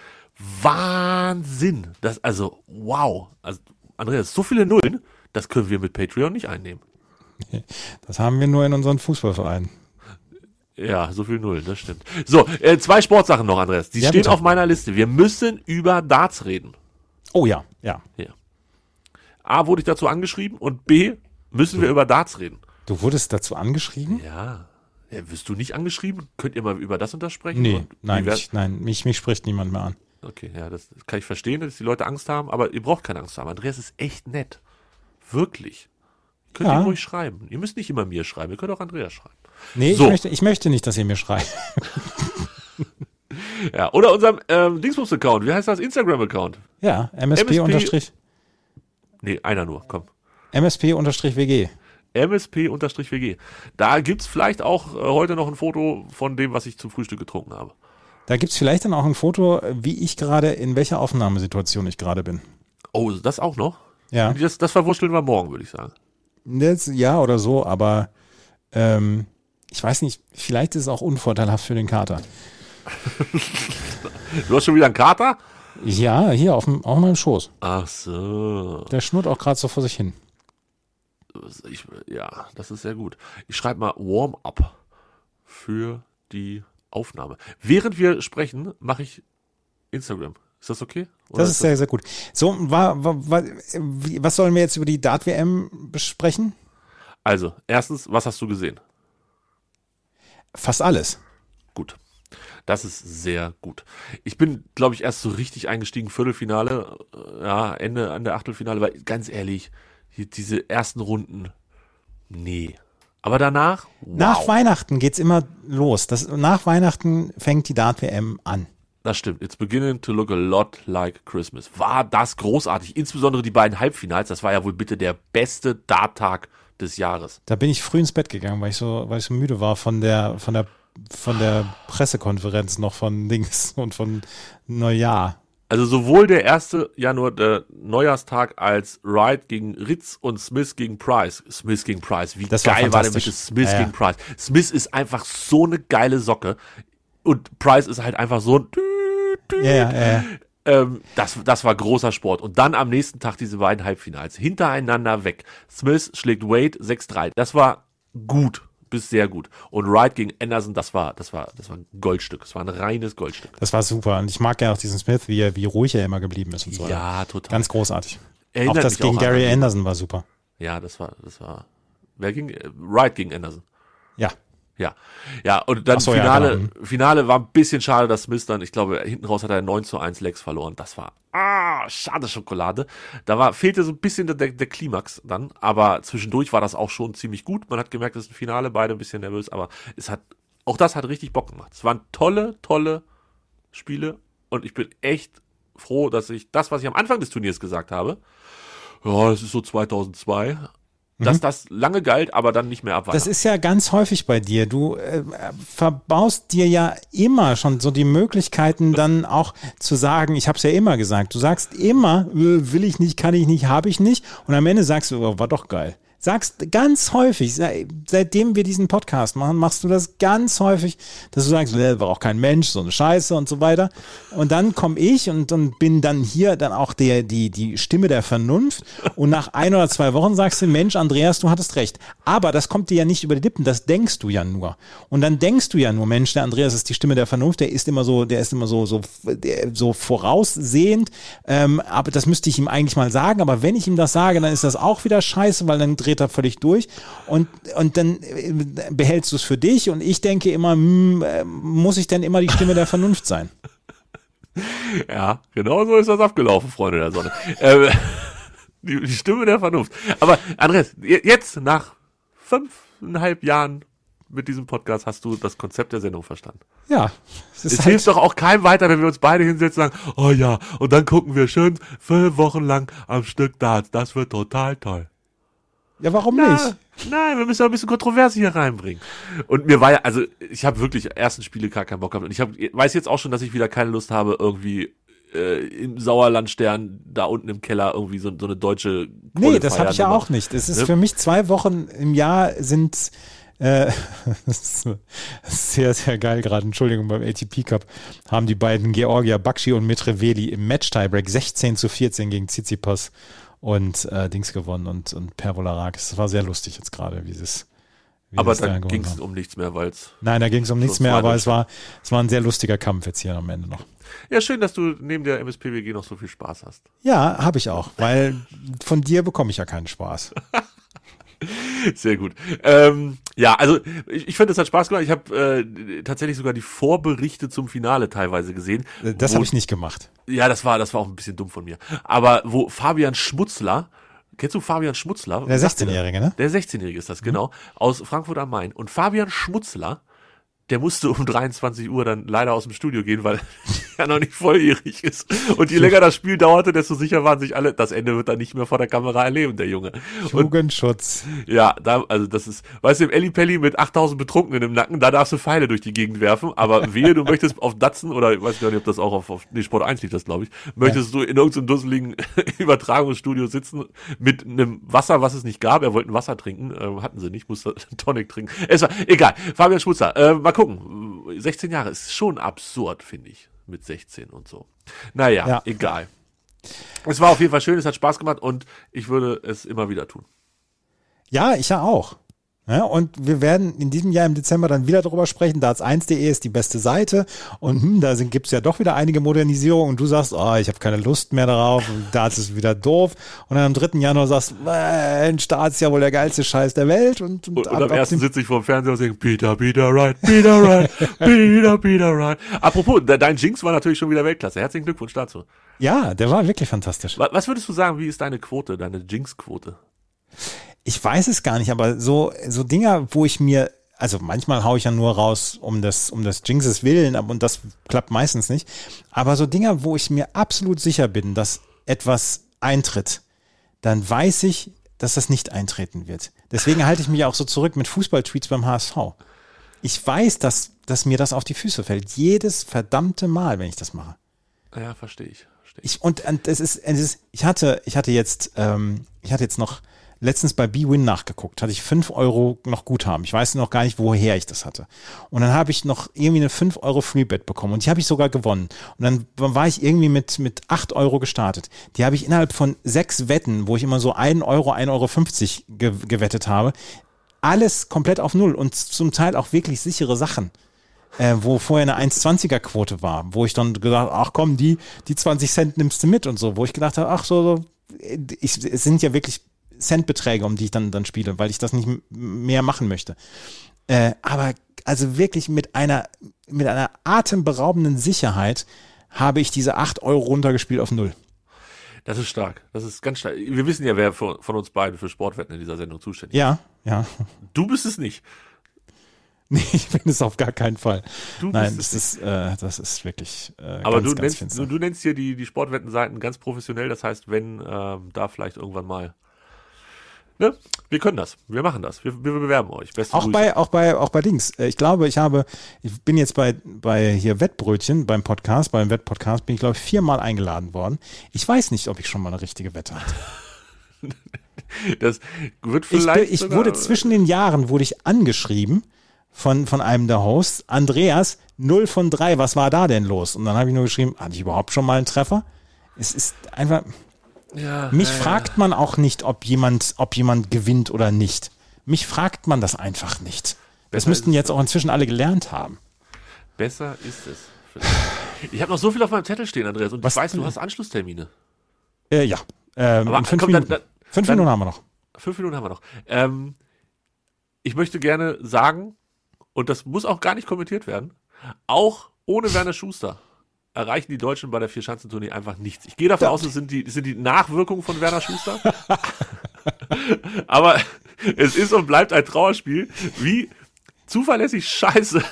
Wahnsinn. Das, also, wow. Also, Andreas, so viele Nullen, das können wir mit Patreon nicht einnehmen. Das haben wir nur in unseren Fußballvereinen. Ja, so viel Nullen, das stimmt. So, äh, zwei Sportsachen noch, Andreas. Die Ja, stehen bitte. auf meiner Liste. Wir müssen über Darts reden. Oh ja, ja. A, wurde ich dazu angeschrieben und B, müssen wir über Darts reden. Du wurdest dazu angeschrieben? Ja. ja. Wirst du nicht angeschrieben? Könnt ihr mal über das und das sprechen? Nee, Und nein, wie wär- ich, nein mich, mich spricht niemand mehr an. Okay, ja, das kann ich verstehen, dass die Leute Angst haben, aber ihr braucht keine Angst haben. Andreas ist echt nett. Wirklich. Ihr könnt Ja. ihm ruhig schreiben. Ihr müsst nicht immer mir schreiben, ihr könnt auch Andreas schreiben. Nee, So. ich, möchte, ich möchte nicht, dass ihr mir schreibt. Ja, oder unserem ähm, Dingsbums-Account. Wie heißt das? Instagram-Account. Ja, MSP, MSP unterstrich, Nee, einer nur, komm. MSP unterstrich WG. MSP-WG. Da gibt's vielleicht auch äh, heute noch ein Foto von dem, was ich zum Frühstück getrunken habe. Da gibt's vielleicht dann auch ein Foto, wie ich gerade, in welcher Aufnahmesituation ich gerade bin. Oh, das auch noch? Ja, Das, das verwurschteln wir morgen, würde ich sagen. das, ja oder so, aber ähm, ich weiß nicht, vielleicht ist es auch unvorteilhaft für den Kater. Du hast schon wieder einen Kater? Ja, hier auf, dem, auf meinem Schoß. Ach so. Der schnurrt auch gerade so vor sich hin. Ich, ja, das ist sehr gut. Ich schreibe mal Warm-up für die Aufnahme. Während wir sprechen, mache ich Instagram. Ist das okay? Oder Das ist sehr, sehr gut. So, war, war, war, was sollen wir jetzt über die Dart-WM besprechen? Also, erstens, was hast du gesehen? Fast alles. Gut. Das ist sehr gut. Ich bin, glaube ich, erst so richtig eingestiegen, Viertelfinale, äh, ja, Ende an der Achtelfinale, weil ganz ehrlich, diese ersten Runden, nee. Aber danach, wow, Nach Weihnachten geht's immer los. Das, nach Weihnachten fängt die Dart-WM an. das stimmt. It's beginning to look a lot like Christmas. War das großartig. Insbesondere die beiden Halbfinals, das war ja wohl bitte der beste Darttag des Jahres. Da bin ich früh ins Bett gegangen, weil ich so, weil ich so müde war von der, von der, von der Pressekonferenz noch von Dings und von Neujahr. Also sowohl der erste Januar, der Neujahrstag, als Wright gegen Ritz und Smith gegen Price. Smith gegen Price. Wie Das war geil war fantastisch. bitte Smith Ja, ja. gegen Price? Smith ist einfach so eine geile Socke. Und Price ist halt einfach so ein ja, ja, ja. Ähm, das, das war großer Sport. Und dann am nächsten Tag diese beiden Halbfinals. Hintereinander weg. Smith schlägt Wade 6-3. Das war gut. Bis sehr gut. Und Wright gegen Anderson, das war, das war, das war ein Goldstück. Das war ein reines Goldstück. Das war super. Und ich mag ja auch diesen Smith, wie, er, wie ruhig er immer geblieben ist und so. Ja, total. Ganz großartig. Erinnert auch das gegen auch an Gary ihn. Anderson war super. Ja, das war, das war. Wer ging? äh, Wright gegen Anderson. Ja. Ja. Ja, und dann so, ja, Finale, genau. Finale war ein bisschen schade, dass Smith dann, ich glaube, hinten raus hat er 9 zu 1 Lex verloren. Das war, ah, schade Schokolade. Da war, fehlte so ein bisschen der, der, Klimax dann, aber zwischendurch war das auch schon ziemlich gut. Man hat gemerkt, es ist ein Finale, beide ein bisschen nervös, aber es hat, auch das hat richtig Bock gemacht. Es waren tolle, tolle Spiele und ich bin echt froh, dass ich das, was ich am Anfang des Turniers gesagt habe, ja, das ist so 2002, dass das lange galt, aber dann nicht mehr abweicht. Das ist ja ganz häufig bei dir. Du äh, verbaust dir ja immer schon so die Möglichkeiten, dann auch zu sagen, ich habe es ja immer gesagt, du sagst immer, äh, will ich nicht, kann ich nicht, habe ich nicht. Und am Ende sagst du, oh, war doch geil. Sagst ganz häufig, se- seitdem wir diesen Podcast machen, machst du das ganz häufig, dass du sagst, äh, war auch kein Mensch, so eine Scheiße und so weiter. Und dann komme ich und, und bin dann hier dann auch der, die, die Stimme der Vernunft. Und nach ein oder zwei Wochen sagst du, Mensch, Andreas, du hattest recht. Aber das kommt dir ja nicht über die Lippen, das denkst du ja nur. Und dann denkst du ja nur, Mensch, der Andreas ist die Stimme der Vernunft, der ist immer so, der ist immer so, so, der, so voraussehend. Ähm, aber das müsste ich ihm eigentlich mal sagen. Aber wenn ich ihm das sage, dann ist das auch wieder scheiße, weil dann dreht er völlig durch. Und, und dann äh, behältst du es für dich. Und ich denke immer, hm, äh, muss ich denn immer die Stimme der Vernunft sein? Ja, genau so ist das abgelaufen, Freunde der Sonne. ähm, die, die Stimme der Vernunft. Aber Andreas, je- jetzt nach fünfeinhalb Jahren mit diesem Podcast hast du das Konzept der Sendung verstanden. Ja. Es, es hilft doch auch keinem weiter, wenn wir uns beide hinsetzen und sagen, oh ja, und dann gucken wir schön fünf Wochen lang am Stück Darts. Das wird total toll. Ja, warum Na, nicht? Nein, wir müssen auch ein bisschen Kontroverse hier reinbringen. Und mir war ja, also ich habe wirklich ersten Spiele gar keinen Bock gehabt. Und ich hab, weiß jetzt auch schon, dass ich wieder keine Lust habe, irgendwie äh, im Sauerlandstern da unten im Keller irgendwie so, so eine deutsche Nee, das habe ich ja auch nicht. Es ist Ne? für mich zwei Wochen im Jahr sind äh, das ist sehr, sehr geil gerade. Entschuldigung, beim ATP Cup haben die beiden Georgia Bakshi und Mitreveli im Match-Tiebreak 16 zu 14 gegen Tsitsipas und äh, Dings gewonnen und, und Pervolarakis. Das war sehr lustig jetzt gerade, wie Aber sie es dann gewonnen ging es um nichts mehr, weil es. Nein, da ging es um nichts mehr, aber es war, es war ein sehr lustiger Kampf jetzt hier am Ende noch. Ja, schön, dass du neben der MSPWG noch so viel Spaß hast. Ja, habe ich auch, weil von dir bekomme ich ja keinen Spaß. Sehr gut. Ähm, ja, also ich, ich finde, es hat Spaß gemacht. Ich habe äh, tatsächlich sogar die Vorberichte zum Finale teilweise gesehen. Das wo- habe ich nicht gemacht. Ja, das war, das war auch ein bisschen dumm von mir. Aber wo Fabian Schmutzler, kennst du Fabian Schmutzler? Der Sagt dir das? 16-Jährige, ne? Der 16-Jährige ist das, genau. Aus Frankfurt am Main. Und Fabian Schmutzler, der musste um 23 Uhr dann leider aus dem Studio gehen, weil er noch nicht volljährig ist. Und je länger das Spiel dauerte, desto sicher waren sich alle, das Ende wird er nicht mehr vor der Kamera erleben, der Junge. Und Jugendschutz. ja, da, also das ist, weißt du, im Ellipelli mit 8000 Betrunkenen im Nacken, da darfst du Pfeile durch die Gegend werfen, aber wehe, du möchtest auf Datsen oder ich weiß gar nicht, ob das auch auf, auf nee, Sport 1 liegt das, glaube ich, möchtest du in irgendeinem dusseligen Übertragungsstudio sitzen mit einem Wasser, was es nicht gab, er wollte ein Wasser trinken, äh, hatten sie nicht, musste Tonic trinken. Es war, egal, Fabian Schmutzer, äh, mal gucken, 16 Jahre ist schon absurd, finde ich, mit 16 und so. Naja, Ja. egal. Es war auf jeden Fall schön, es hat Spaß gemacht und ich würde es immer wieder tun. Ja, ich ja auch. Ja, und wir werden in diesem Jahr im Dezember dann wieder darüber sprechen. Darts1.de ist die beste Seite und hm, da gibt es ja doch wieder einige Modernisierungen und du sagst, oh, ich habe keine Lust mehr darauf Darts ist wieder doof. Und dann am 3. Januar sagst, Mensch, Darts ist ja wohl der geilste Scheiß der Welt. Und, und, Und, und am ab ersten dem- sitze ich vor dem Fernseher und sage, Peter, Peter, right, Peter, right, Peter, Peter, right. Apropos, de- dein Jinx war natürlich schon wieder Weltklasse. Herzlichen Glückwunsch dazu. Ja, der war wirklich fantastisch. Wa- Was würdest du sagen, wie ist deine Quote, deine Jinx-Quote? Ich weiß es gar nicht, aber so, so Dinger, wo ich mir, also manchmal haue ich ja nur raus um das, um das Jinxes Willen, aber und das klappt meistens nicht. Aber so Dinger, wo ich mir absolut sicher bin, dass etwas eintritt, dann weiß ich, dass das nicht eintreten wird. Deswegen halte ich mich auch so zurück mit Fußballtweets beim HSV. Ich weiß, dass, dass mir das auf die Füße fällt. Jedes verdammte Mal, wenn ich das mache. Ja, verstehe ich. Verstehe ich. Ich, und, und es ist, es ist, ich hatte, ich hatte jetzt, ähm, ich hatte jetzt noch letztens bei B-Win nachgeguckt, hatte ich fünf Euro noch Guthaben. Ich weiß noch gar nicht, woher ich das hatte. Und dann habe ich noch irgendwie eine fünf Euro Freebet bekommen und die habe ich sogar gewonnen. Und dann war ich irgendwie mit, mit acht Euro gestartet. Die habe ich innerhalb von sechs Wetten, wo ich immer so ein Euro, ein Euro fünfzig ge gewettet habe, alles komplett auf Null und zum Teil auch wirklich sichere Sachen äh, wo vorher eine 1,20er Quote war, wo ich dann gedacht, ach komm, die, die 20 Cent nimmst du mit und so, wo ich gedacht habe, ach so, so ich, es sind ja wirklich Centbeträge, um die ich dann, dann spiele, weil ich das nicht mehr machen möchte. Äh, aber also wirklich mit einer, mit einer atemberaubenden Sicherheit habe ich diese 8 Euro runtergespielt auf Null. Das ist stark. Das ist ganz stark. Wir wissen ja, wer von, von uns beiden für Sportwetten in dieser Sendung zuständig ist. Ja, ja. Du bist es nicht. Nee, ich bin es auf gar keinen Fall. Du Nein, bist das ist, äh, das ist wirklich äh, Aber ganz, du, ganz nennst, du, du nennst hier die, die Sportwettenseiten ganz professionell. Das heißt, wenn ähm, da vielleicht irgendwann mal. Ne? Wir können das. Wir machen das. Wir, wir bewerben euch. Beste Auch Grüße. bei, auch bei, auch bei Dings. Äh, Ich glaube, ich habe, ich bin jetzt bei, bei hier Wettbrötchen, beim Podcast, beim Wettpodcast, bin ich, glaube ich, viermal eingeladen worden. Ich weiß nicht, ob ich schon mal eine richtige Wette hatte. Das wird Ich, vielleicht. bin, ich sogar- wurde zwischen den Jahren, wurde ich angeschrieben von, von einem der Hosts, Andreas, 0 von 3, was war da denn los? Und dann habe ich nur geschrieben, hatte ich überhaupt schon mal einen Treffer? Es ist einfach, Ja, mich ja, ja. fragt man auch nicht, ob jemand, ob jemand gewinnt oder nicht. Mich fragt man das einfach nicht. Das Besser müssten jetzt auch inzwischen alle gelernt haben. Besser ist es. Ich habe noch so viel auf meinem Zettel stehen, Andreas, und Was ich weiß, du hast Anschlusstermine. Äh, ja. Ähm, Aber fünf komm, Minuten. dann- fünf dann- Minuten haben wir noch. Fünf Minuten haben wir noch. Ähm, ich möchte gerne sagen, und das muss auch gar nicht kommentiert werden, auch ohne Werner Schuster erreichen die Deutschen bei der Vierschanzentournee einfach nichts. Ich gehe davon Ja. aus, es sind die, es sind die Nachwirkungen von Werner Schuster. Aber es ist und bleibt ein Trauerspiel, wie zuverlässig scheiße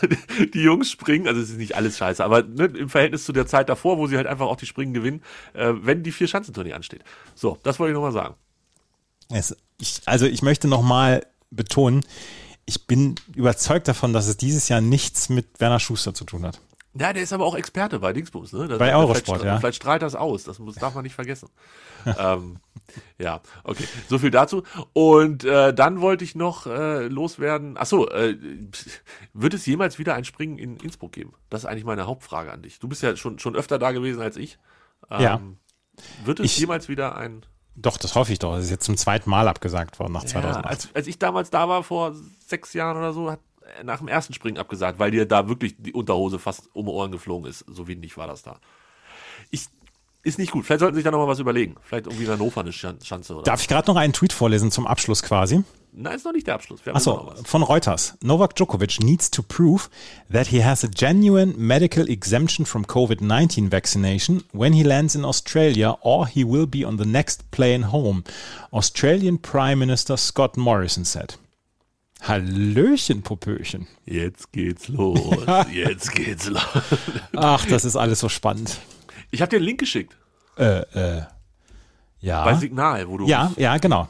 die Jungs springen. Also es ist nicht alles scheiße, aber ne, im Verhältnis zu der Zeit davor, wo sie halt einfach auch die Springen gewinnen, äh, wenn die vier Schanzentournee ansteht. So, das wollte ich nochmal sagen. Es, ich, also ich möchte nochmal betonen, ich bin überzeugt davon, dass es dieses Jahr nichts mit Werner Schuster zu tun hat. Ja, der ist aber auch Experte bei Dingsbums, ne? Das, bei Eurosport, vielleicht, ja. Vielleicht strahlt das aus, das muss, darf man nicht vergessen. ähm, ja, okay, so viel dazu. Und äh, dann wollte ich noch äh, loswerden. Achso, äh, wird es jemals wieder ein Springen in Innsbruck geben? Das ist eigentlich meine Hauptfrage an dich. Du bist ja schon, schon öfter da gewesen als ich. Ähm, ja. Wird es Ich- jemals wieder ein Doch, das hoffe ich doch. Das ist jetzt zum zweiten Mal abgesagt worden nach Ja, 2008. als, als ich damals da war, vor sechs Jahren oder so, hat nach dem ersten Springen abgesagt, weil dir da wirklich die Unterhose fast um die Ohren geflogen ist. So windig war das da. Ich, ist nicht gut. Vielleicht sollten Sie sich da nochmal was überlegen. Vielleicht irgendwie in Hannover eine Schan- Schanze oder. Darf ich gerade noch einen Tweet vorlesen zum Abschluss quasi? Nein, ist noch nicht der Abschluss. Achso, von Reuters. Novak Djokovic needs to prove that he has a genuine medical exemption from COVID-19 vaccination when he lands in Australia or he will be on the next plane home. Australian Prime Minister Scott Morrison said. Hallöchen, Popöchen. Jetzt geht's los. Jetzt geht's los. Ach, das ist alles so spannend. Ich habe dir einen Link geschickt. Äh, äh, ja. Bei Signal, wo du. Ja, ja, genau.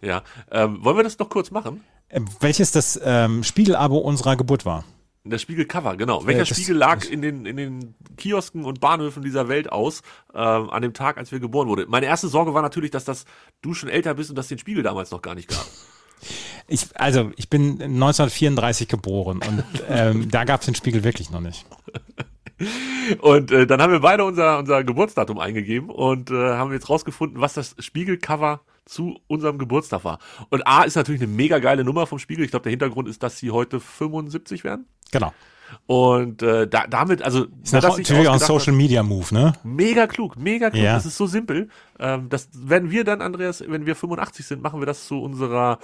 ja. Ähm, wollen wir das noch kurz machen? Äh, Welches das ähm, Spiegelabo unserer Geburt war. Der Spiegelcover, genau. Welcher das- Spiegel lag in den, in den Kiosken und Bahnhöfen dieser Welt aus ähm, an dem Tag, als wir geboren wurden? Meine erste Sorge war natürlich, dass das du schon älter bist und dass den Spiegel damals noch gar nicht gab. Ich, also, ich bin 1934 geboren und ähm, da gab es den Spiegel wirklich noch nicht. Und äh, dann haben wir beide unser, unser Geburtsdatum eingegeben und äh, haben jetzt rausgefunden, was das Spiegelcover zu unserem Geburtstag war. Und A ist natürlich eine mega geile Nummer vom Spiegel. Ich glaube, der Hintergrund ist, dass sie heute 75 werden. Genau. Und äh, da, damit, also Ist ich natürlich auch ein Social Media Move, ne? Mega klug, mega klug. Ja. Das ist so simpel. Ähm, das werden wir dann, Andreas, wenn wir 85 sind, machen wir das zu unserer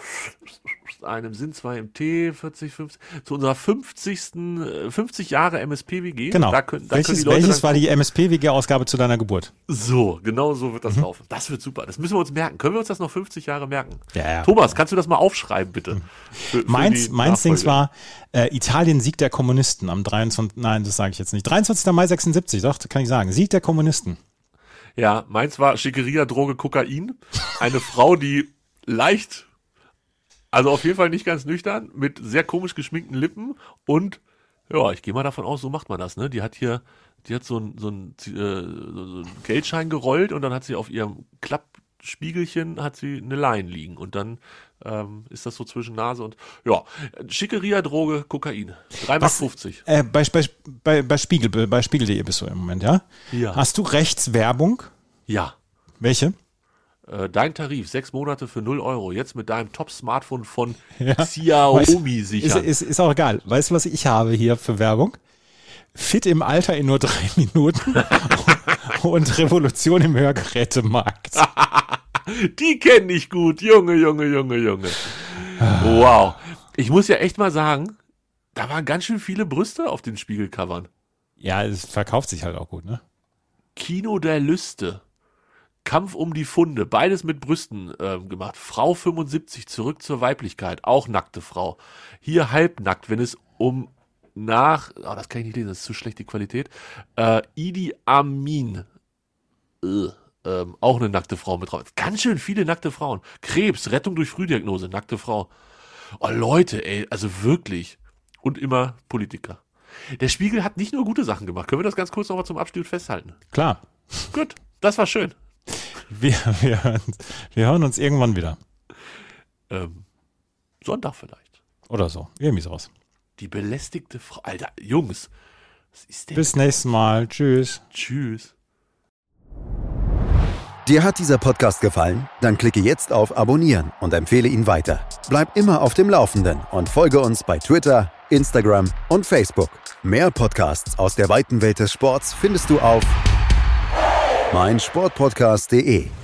einem Sinn, zwei im T, 40, 50, zu unserer 50. äh, 50 Jahre MSPWG. Genau. Da können, da welches welches war die MSP-WG-Ausgabe zu deiner Geburt? so, genau so wird das Mhm. laufen. Das wird super. Das müssen wir uns merken. Können wir uns das noch 50 Jahre merken? Ja, ja. Thomas, kannst du das mal aufschreiben, bitte? Für, für Meins, die meins Dings war äh, Italien Sieg der Kommunisten am 23. Nein, das sage ich jetzt nicht. 23. Mai 76, doch, kann ich sagen. Sieg der Kommunisten. Ja, meins war Schickeria, Droge, Kokain. Eine Frau, die leicht, also auf jeden Fall nicht ganz nüchtern, mit sehr komisch geschminkten Lippen und ja, ich gehe mal davon aus, so macht man das, ne? Die hat hier, die hat so ein, so ein, äh, so so ein Geldschein gerollt und dann hat sie auf ihrem Klappspiegelchen hat sie eine Line liegen und dann ähm, ist das so zwischen Nase und ja, Schickeria, Droge, Kokain. 3,50 Äh, bei, bei, bei, bei Spiegel, bei Spiegel.de bist du im Moment, ja? Ja. Hast du Rechtswerbung? Ja. Welche? Äh, dein Tarif, sechs Monate für 0 Euro, jetzt mit deinem Top-Smartphone von Ja. Xiaomi Ist, sichern. ist, ist auch egal. Weißt du, was ich habe hier für Werbung? Fit im Alter in nur drei Minuten und Revolution im Hörgerätemarkt. Die kenne ich gut, Junge, Junge, Junge, Junge. Wow. Ich muss ja echt mal sagen, da waren ganz schön viele Brüste auf den Spiegelcovern. Ja, es verkauft sich halt auch gut, ne? Kino der Lüste. Kampf um die Funde, beides mit Brüsten ähm, gemacht. Frau 75, zurück zur Weiblichkeit, auch nackte Frau. Hier halbnackt, wenn es um nach, oh, das kann ich nicht lesen, das ist zu schlecht die Qualität. Äh, Idi Amin, äh, ähm, auch eine nackte Frau mit drauf. Ganz schön viele nackte Frauen. Krebs, Rettung durch Frühdiagnose, nackte Frau. Oh Leute, ey, also wirklich. Und immer Politiker. Der Spiegel hat nicht nur gute Sachen gemacht. Können wir das ganz kurz nochmal zum Abschluss festhalten? Klar. Gut, das war schön. Wir, wir, hören, wir hören uns irgendwann wieder. Ähm, Sonntag vielleicht. Oder so. Irgendwie sowas. Die belästigte Frau. Alter, Jungs. Was ist denn? Bis nächstes Mal. Tschüss. Tschüss. Dir hat dieser Podcast gefallen? Dann klicke jetzt auf Abonnieren und empfehle ihn weiter. Bleib immer auf dem Laufenden und folge uns bei Twitter, Instagram und Facebook. Mehr Podcasts aus der weiten Welt des Sports findest du auf meinsportpodcast.de.